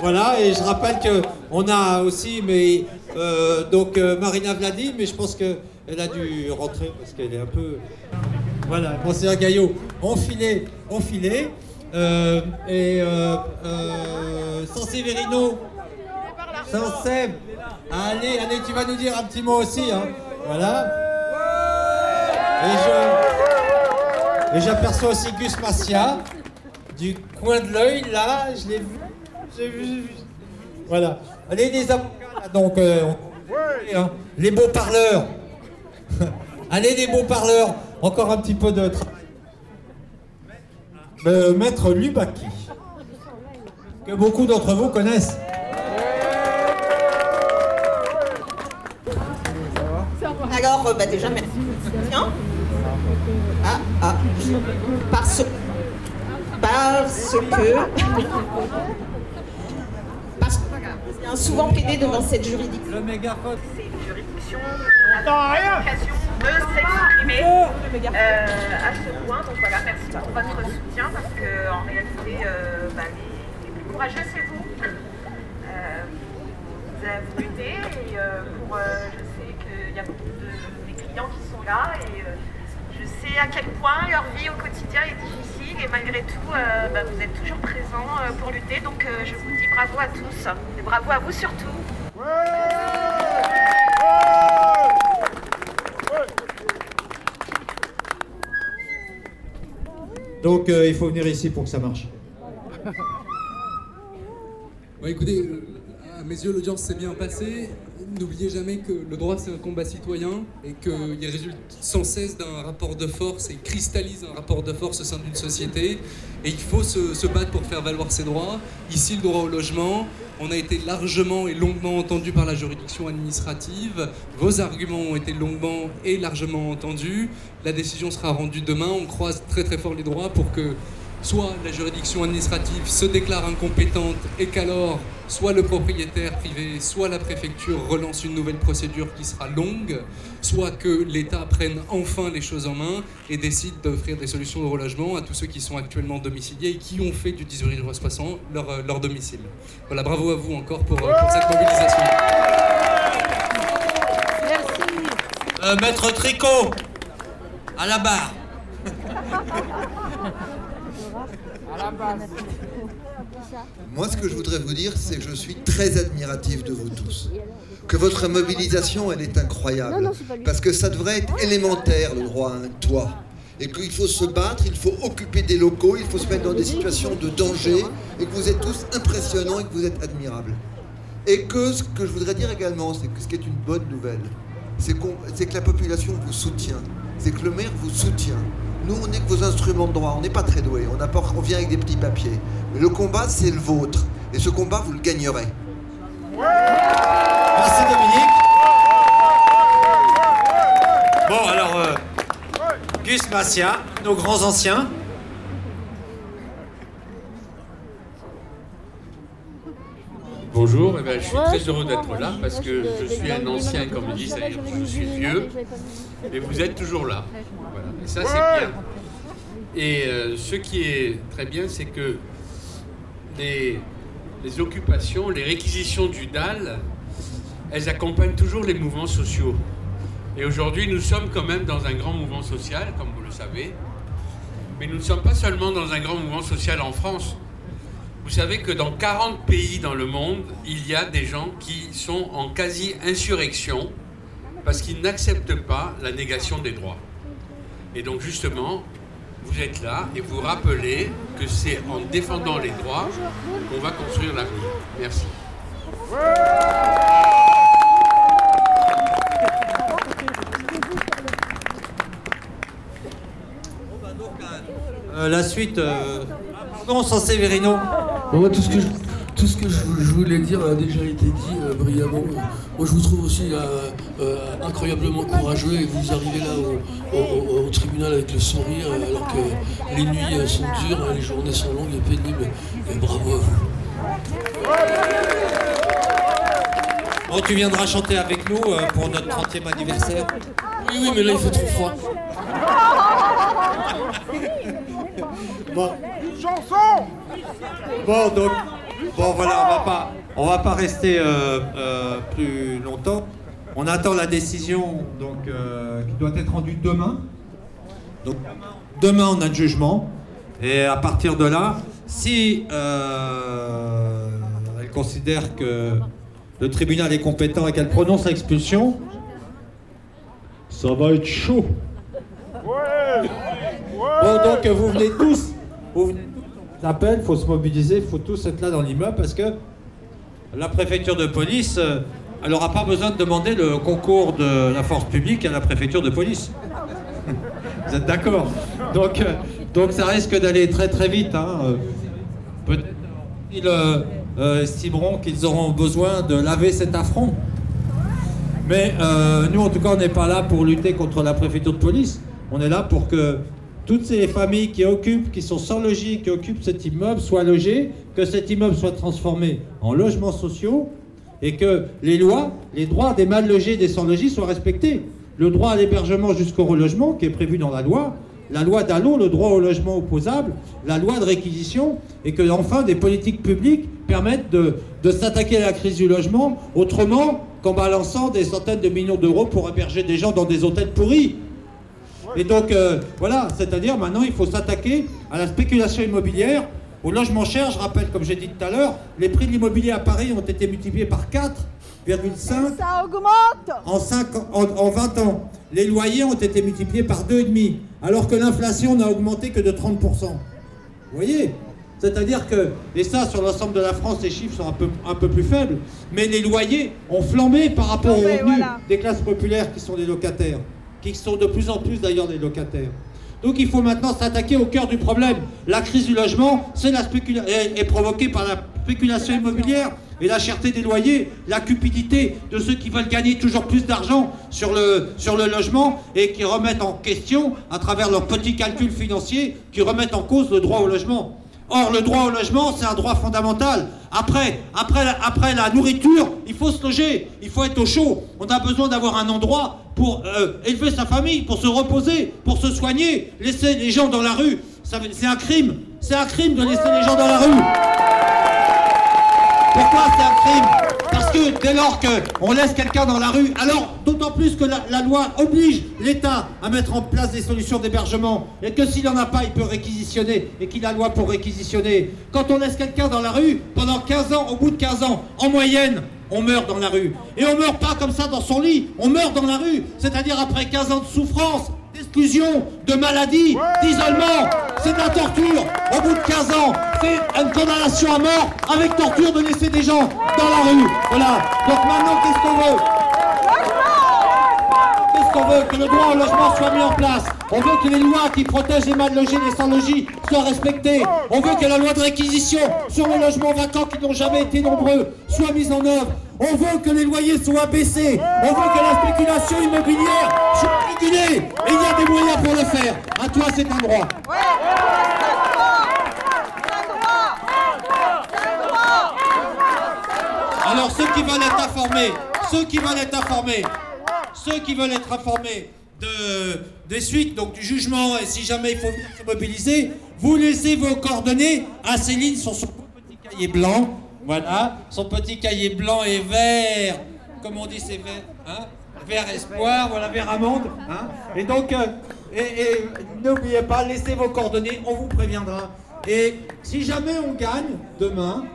Voilà, et je rappelle que on a aussi, mais euh, donc euh, Marina Vladi, mais je pense qu'elle a dû rentrer parce qu'elle est un peu. Voilà, conseillère Gaillot, enfilé, enfilé. Euh, et euh, euh, Sanseverino, Sanseb, allez, allez, tu vas nous dire un petit mot aussi, hein. Voilà. Et j'aperçois aussi Gus Massia, du coin de l'œil, là, je l'ai vu, vu. Voilà. Allez, les avocats, là, donc, euh, on- hein, les beaux parleurs. Allez, les beaux parleurs, encore un petit peu de travail. Euh, Maître Lubaki, que beaucoup d'entre vous connaissent. Alors, euh, bah, déjà, merci. Tiens. Ah, ah. Parce, parce que. Un souvent plaidé devant cette juridiction. Le mégaphone. C'est une juridiction. Pas l'occasion de s'exprimer euh, à ce point. Donc voilà, merci pour votre soutien parce que en réalité, euh, bah, les, les plus courageux, c'est vous. Euh, vous avez lutté et euh, pour, euh, je sais qu'il y a beaucoup de des clients qui sont là et sais à quel point leur vie au quotidien est difficile et malgré tout, euh, bah, vous êtes toujours présents euh, pour lutter. Donc euh, je vous dis bravo à tous et bravo à vous surtout. Donc, euh, il faut venir ici pour que ça marche. Bon, écoutez, à mes yeux, l'audience s'est bien passée. N'oubliez jamais que le droit, c'est un combat citoyen et qu'il résulte sans cesse d'un rapport de force et cristallise un rapport de force au sein d'une société. Et il faut se, se battre pour faire valoir ses droits. Ici, le droit au logement, on a été largement et longuement entendu par la juridiction administrative. Vos arguments ont été longuement et largement entendus. La décision sera rendue demain. On croise très très fort les droits pour que soit la juridiction administrative se déclare incompétente et qu'alors soit le propriétaire privé, soit la préfecture relance une nouvelle procédure qui sera longue, soit que l'État prenne enfin les choses en main et décide d'offrir des solutions de relogement à tous ceux qui sont actuellement domiciliés et qui ont fait du 18 juin 60 leur, euh, leur domicile. Voilà, bravo à vous encore pour, euh, pour cette mobilisation. Euh, Maître Tricot, à la barre. Moi, ce que je voudrais vous dire, c'est que je suis très admiratif de vous tous. Que votre mobilisation, elle est incroyable. Parce que ça devrait être élémentaire, le droit à un toit. Et qu'il faut se battre, il faut occuper des locaux, il faut se mettre dans des situations de danger, et que vous êtes tous impressionnants et que vous êtes admirables. Et que ce que je voudrais dire également, c'est que ce qui est une bonne nouvelle, c'est que la population vous soutient, c'est que le maire vous soutient. Nous, on n'est que vos instruments de droit, on n'est pas très doués, on, apporte- on vient avec des petits papiers. Mais le combat, c'est le vôtre. Et ce combat, vous le gagnerez. Merci Dominique. Bon, alors, euh, Gus Massia, nos grands anciens. Bonjour, eh je suis très heureux d'être là parce que je suis un ancien, comme je dis, c'est-à-dire que je suis vieux, et vous êtes toujours là. Voilà. Et ça, c'est bien. Et euh, ce qui est très bien, c'est que les, les occupations, les réquisitions du DAL, elles accompagnent toujours les mouvements sociaux. Et aujourd'hui, nous sommes quand même dans un grand mouvement social, comme vous le savez. Mais nous ne sommes pas seulement dans un grand mouvement social en France. Vous savez que dans 40 pays dans le monde, il y a des gens qui sont en quasi-insurrection parce qu'ils n'acceptent pas la négation des droits. Et donc justement, vous êtes là et vous rappelez que c'est en défendant les droits qu'on va construire l'avenir. Merci. Euh, la suite, euh... pardon, sans Sévérino. Bon, moi, tout ce que je, tout ce que je, je voulais dire a déjà été dit euh, brillamment. Moi, je vous trouve aussi euh, euh, incroyablement courageux et vous arrivez là au, au- au tribunal avec le sourire euh, alors que les nuits euh, sont dures, hein, les journées sont longues et pénibles. Et bravo à vous. Bon, tu viendras chanter avec nous euh, pour notre 30e anniversaire. Oui, oui, mais là, il fait trop froid. Bon. chanson Bon, donc, bon, voilà, on va pas, on va pas rester euh, euh, plus longtemps. On attend la décision donc, euh, qui doit être rendue demain. Donc, demain, on a le jugement. Et à partir de là, si elle considère que le tribunal est compétent et qu'elle prononce l'expulsion, ça va être chaud. Bon, donc vous venez tous, vous venez tous, appel, il faut se mobiliser, il faut tous être là dans l'immeuble parce que la préfecture de police, euh, elle n'aura pas besoin de demander le concours de la force publique à la préfecture de police. Vous êtes d'accord? Donc, euh, donc ça risque d'aller très très vite. Hein. euh. Peut-être qu'ils estimeront qu'ils auront besoin de laver cet affront. Mais nous, en tout cas, on n'est pas là pour lutter contre la préfecture de police. On est là pour que toutes ces familles qui occupent, qui sont sans logis, qui occupent cet immeuble, soient logées, que cet immeuble soit transformé en logements sociaux et que les lois, les droits des mal logés et des sans logis soient respectés. Le droit à l'hébergement jusqu'au relogement, qui est prévu dans la loi, la loi d'Allo, le droit au logement opposable, la loi de réquisition, et que enfin des politiques publiques permettent de s'attaquer à la crise du logement autrement qu'en balançant des centaines de millions d'euros pour héberger des gens dans des hôtels pourris. Et donc euh, voilà, c'est-à-dire maintenant il faut s'attaquer à la spéculation immobilière, au logement cher. Je rappelle, comme j'ai dit tout à l'heure, les prix de l'immobilier à Paris ont été multipliés par 4,5 Ça augmente en, cinq ans- en, en 20 ans. Les loyers ont été multipliés par 2,5, alors que l'inflation n'a augmenté que de 30%. Vous voyez? C'est-à-dire que, et ça sur l'ensemble de la France, les chiffres sont un peu, un peu plus faibles, mais les loyers ont flambé par rapport aux revenus voilà. des classes populaires qui sont les locataires, qui sont de plus en plus d'ailleurs des locataires. Donc il faut maintenant s'attaquer au cœur du problème. La crise du logement, est provoquée par la spéculation immobilière et la cherté des loyers, la cupidité de ceux qui veulent gagner toujours plus d'argent sur le, sur le logement et qui remettent en question, à travers leurs petits calculs financiers, qui remettent en cause le droit au logement. Or, le droit au logement, c'est un droit fondamental. Après, après, après la nourriture, il faut se loger, il faut être au chaud. On a besoin d'avoir un endroit pour euh, élever sa famille, pour se reposer, pour se soigner. Laisser les gens dans la rue, c'est un crime. C'est un crime de laisser les gens dans la rue. Pourquoi c'est un crime? Que dès lors qu'on laisse quelqu'un dans la rue, alors d'autant plus que la, la loi oblige l'État à mettre en place des solutions d'hébergement, et que s'il n'en a pas, il peut réquisitionner, et qu'il a loi pour réquisitionner. Quand on laisse quelqu'un dans la rue, pendant 15 ans, au bout de 15 ans, en moyenne, on meurt dans la rue. Et on meurt pas comme ça dans son lit, on meurt dans la rue. C'est-à-dire après 15 ans de souffrance, d'exclusion, de maladie, d'isolement. C'est de la torture. Au bout de 15 ans, c'est une condamnation à mort avec torture de laisser des gens dans la rue. Voilà. Donc maintenant, qu'est-ce qu'on veut Qu'est-ce qu'on veut Que le droit au logement soit mis en place. On veut que les lois qui protègent les mal logés, les sans-logis soient respectées. On veut que la loi de réquisition sur les logements vacants qui n'ont jamais été nombreux soit mise en œuvre. On veut que les loyers soient baissés. On veut que la spéculation immobilière soit régulée. Et il y a des moyens pour le faire. À toi, c'est un droit. Alors ceux qui veulent être informés, ceux qui veulent être informés, ceux qui veulent être informés de, des suites, donc du jugement, et si jamais il faut se mobiliser, vous laissez vos coordonnées à Céline sur son petit cahier blanc. Voilà, son petit cahier blanc et vert. Comme on dit, c'est vert, hein Vert espoir, voilà, vert amande. Hein et donc, euh, et, et n'oubliez pas, laissez vos coordonnées, on vous préviendra. Et si jamais on gagne demain,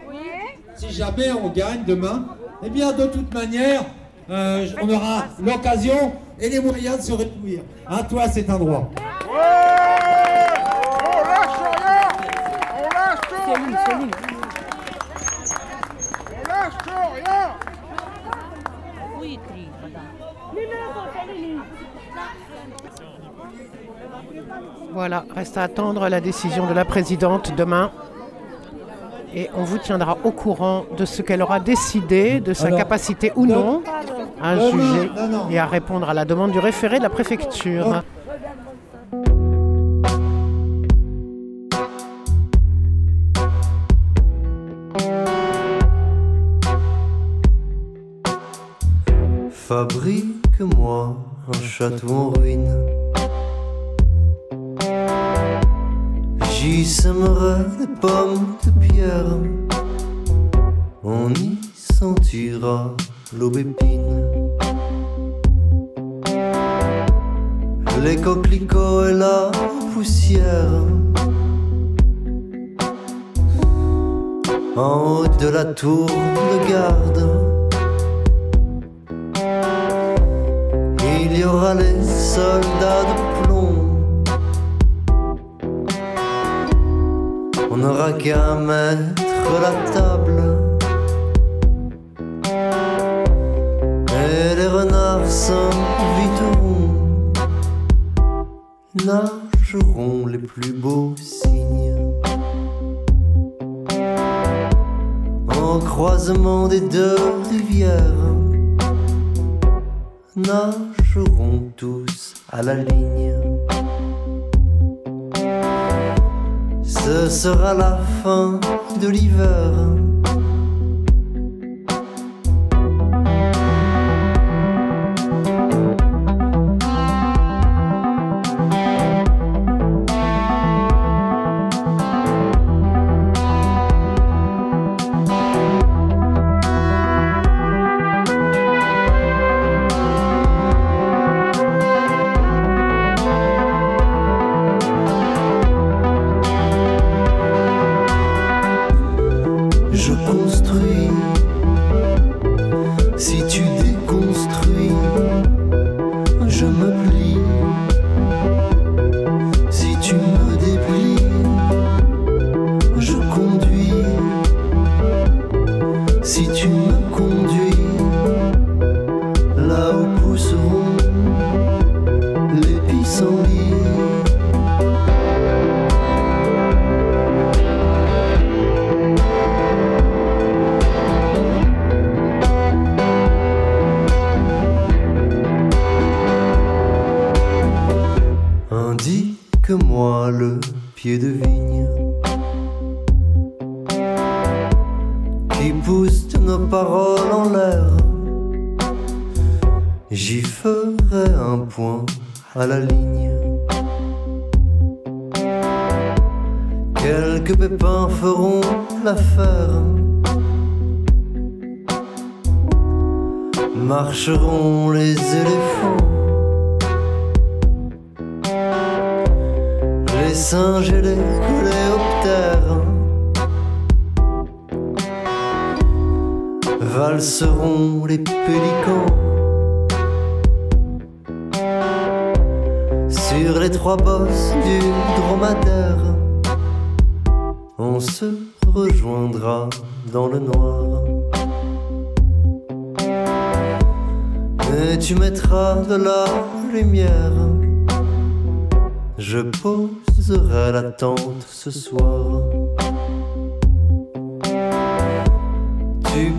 si jamais on gagne demain, eh bien de toute manière, euh, on aura l'occasion et les moyens de se réjouir. À toi, c'est un droit. Voilà, reste à attendre la décision de la présidente demain. Et on vous tiendra au courant de ce qu'elle aura décidé, de sa Alors, capacité ou non à juger et à répondre à la demande du référé de la préfecture. Fabrique-moi un château en ruine. J'y sèmerai des pommes de pierre. On y sentira l'aubépine. Les coquelicots et la poussière. En haut de la tour de garde. Il y aura les soldats de plomb. On n'aura qu'à mettre la table. Et les renards s'inviteront. Nageront les plus beaux signes. Au croisement des deux rivières nageront tous à la ligne. Ce sera la fin de l'hiver.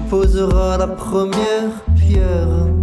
Tu poseras la première pierre.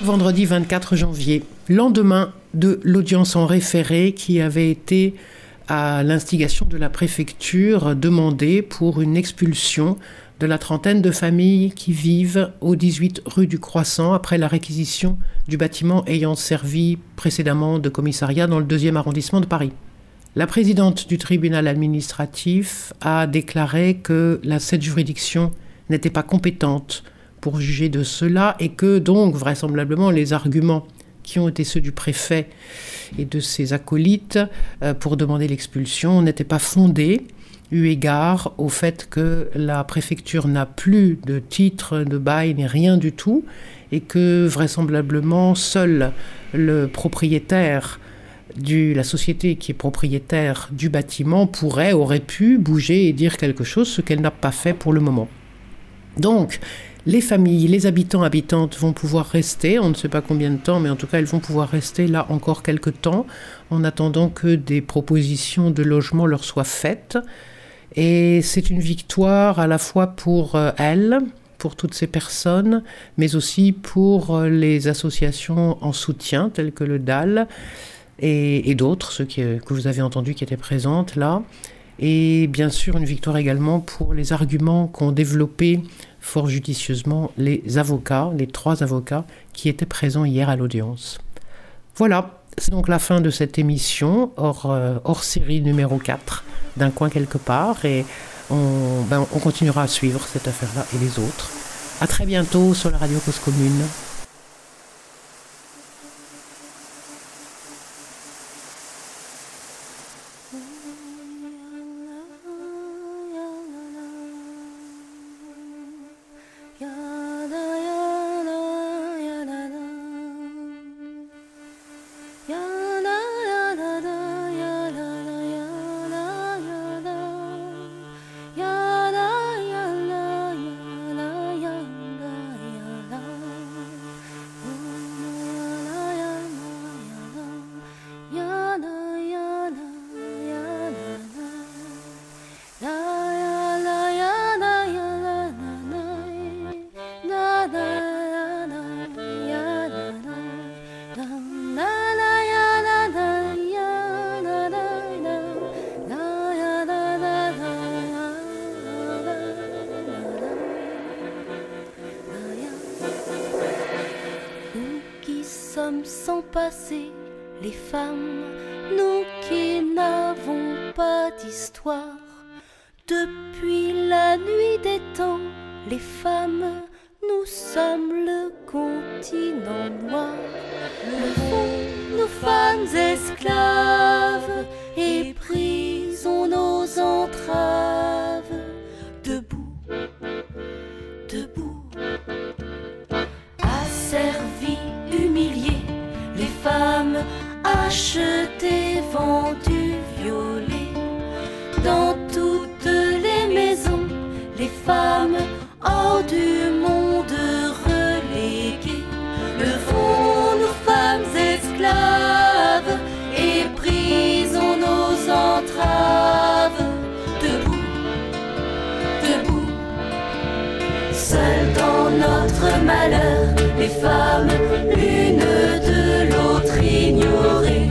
Vendredi 24 janvier, lendemain de l'audience en référé qui avait été à l'instigation de la préfecture demandée pour une expulsion de la trentaine de familles qui vivent au 18 rue du Croissant après la réquisition du bâtiment ayant servi précédemment de commissariat dans le deuxième arrondissement de Paris. La présidente du tribunal administratif a déclaré que la, cette juridiction n'était pas compétente pour juger de cela et que donc vraisemblablement les arguments qui ont été ceux du préfet et de ses acolytes euh, pour demander l'expulsion n'étaient pas fondés eu égard au fait que la préfecture n'a plus de titre de bail ni rien du tout et que vraisemblablement seul le propriétaire la société qui est propriétaire du bâtiment pourrait, aurait pu bouger et dire quelque chose, ce qu'elle n'a pas fait pour le moment. Donc, les familles, les habitants, habitantes vont pouvoir rester, on ne sait pas combien de temps, mais en tout cas, elles vont pouvoir rester là encore quelques temps, en attendant que des propositions de logement leur soient faites. Et c'est une victoire à la fois pour euh, elles, pour toutes ces personnes, mais aussi pour euh, les associations en soutien, telles que le DAL et, d'autres, ceux que vous avez entendus qui étaient présentes là. Et bien sûr, une victoire également pour les arguments qu'ont développés fort judicieusement les avocats, les trois avocats qui étaient présents hier à l'audience. Voilà, c'est donc la fin de cette émission hors, euh, hors série numéro 4 d'un coin quelque part et on, ben, on continuera à suivre cette affaire-là et les autres. À très bientôt sur la radio Cause Commune. l'une de l'autre ignorée,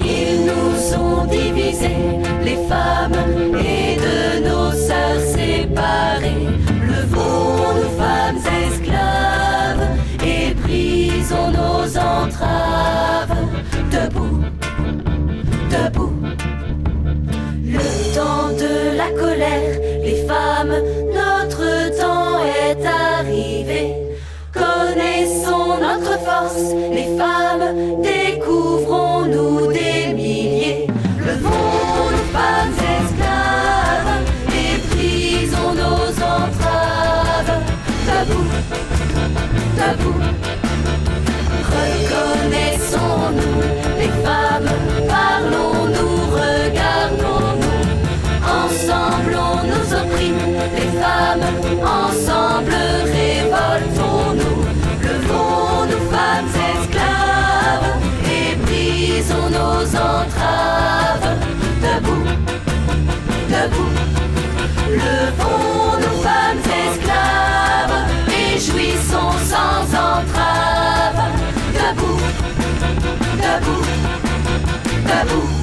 Ils nous ont divisés, les femmes et parlons-nous, regardons-nous. Ensemble, on nous opprime, les femmes, ensemble, révoltons-nous. Levons-nous, femmes esclaves, et brisons nos entraves. Debout, debout, levons-nous, femmes esclaves, et jouissons sans entraves. Debout, debout. Ooh.